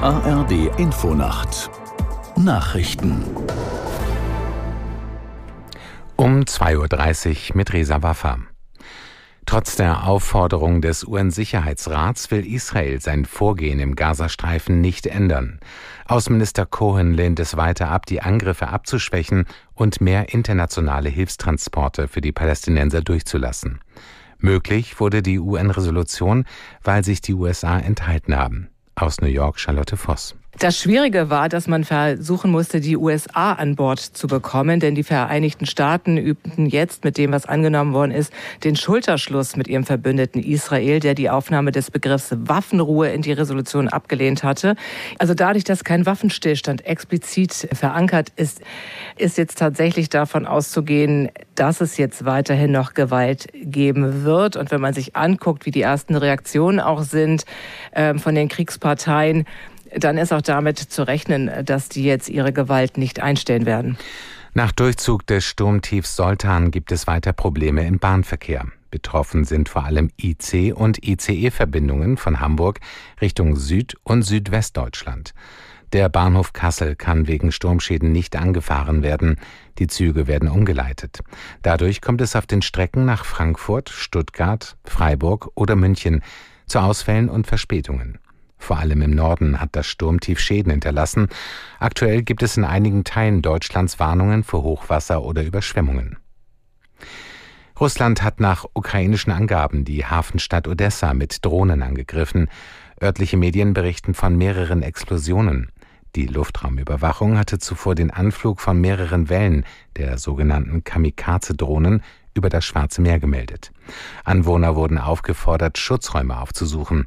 ARD Infonacht Nachrichten um 2.30 Uhr mit Resa Waffa. Trotz der Aufforderung des UN-Sicherheitsrats will Israel sein Vorgehen im Gazastreifen nicht ändern. Außenminister Cohen lehnt es weiter ab, die Angriffe abzuschwächen und mehr internationale Hilfstransporte für die Palästinenser durchzulassen. Möglich wurde die UN-Resolution, weil sich die USA enthalten haben. Aus New York Charlotte Voss. Das Schwierige war, dass man versuchen musste, die USA an Bord zu bekommen, denn die Vereinigten Staaten übten jetzt mit dem, was angenommen worden ist, den Schulterschluss mit ihrem Verbündeten Israel, der die Aufnahme des Begriffs Waffenruhe in die Resolution abgelehnt hatte. Also dadurch, dass kein Waffenstillstand explizit verankert ist, ist jetzt tatsächlich davon auszugehen, dass es jetzt weiterhin noch Gewalt geben wird. Und wenn man sich anguckt, wie die ersten Reaktionen auch sind äh, von den Kriegsparteien, dann ist auch damit zu rechnen, dass die jetzt ihre Gewalt nicht einstellen werden. Nach Durchzug des Sturmtiefs Soltan gibt es weiter Probleme im Bahnverkehr. Betroffen sind vor allem IC- und ICE-Verbindungen von Hamburg Richtung Süd- und Südwestdeutschland. Der Bahnhof Kassel kann wegen Sturmschäden nicht angefahren werden. Die Züge werden umgeleitet. Dadurch kommt es auf den Strecken nach Frankfurt, Stuttgart, Freiburg oder München zu Ausfällen und Verspätungen. Vor allem im Norden hat das Sturmtief Schäden hinterlassen. Aktuell gibt es in einigen Teilen Deutschlands Warnungen für Hochwasser oder Überschwemmungen. Russland hat nach ukrainischen Angaben die Hafenstadt Odessa mit Drohnen angegriffen. Örtliche Medien berichten von mehreren Explosionen. Die Luftraumüberwachung hatte zuvor den Anflug von mehreren Wellen der sogenannten Kamikaze-Drohnen über das Schwarze Meer gemeldet. Anwohner wurden aufgefordert, Schutzräume aufzusuchen.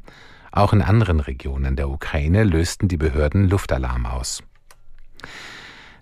Auch in anderen Regionen der Ukraine lösten die Behörden Luftalarm aus.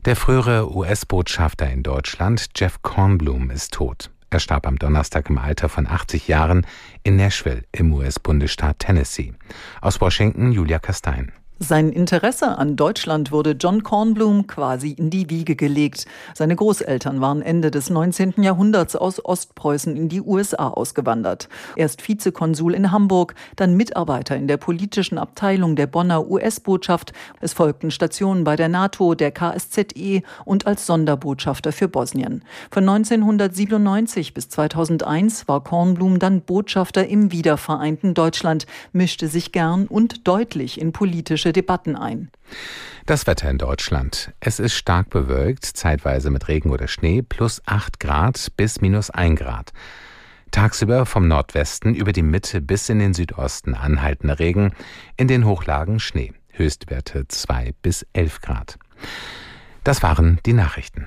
Der frühere US-Botschafter in Deutschland, Jeff Kornblum, ist tot. Er starb am Donnerstag im Alter von 80 Jahren in Nashville im US-Bundesstaat Tennessee. Aus Washington Julia Kastein. Sein Interesse an Deutschland wurde John Kornblum quasi in die Wiege gelegt. Seine Großeltern waren Ende des 19. Jahrhunderts aus Ostpreußen in die USA ausgewandert. Erst Vizekonsul in Hamburg, dann Mitarbeiter in der politischen Abteilung der Bonner US-Botschaft. Es folgten Stationen bei der NATO, der KSZE und als Sonderbotschafter für Bosnien. Von 1997 bis 2001 war Kornblum dann Botschafter im wiedervereinten Deutschland, mischte sich gern und deutlich in politische politische Debatten ein. Das Wetter in Deutschland. Es ist stark bewölkt, zeitweise mit Regen oder Schnee, plus 8 Grad bis minus 1 Grad. Tagsüber vom Nordwesten über die Mitte bis in den Südosten anhaltender Regen, in den Hochlagen Schnee, Höchstwerte 2 bis 11 Grad. Das waren die Nachrichten.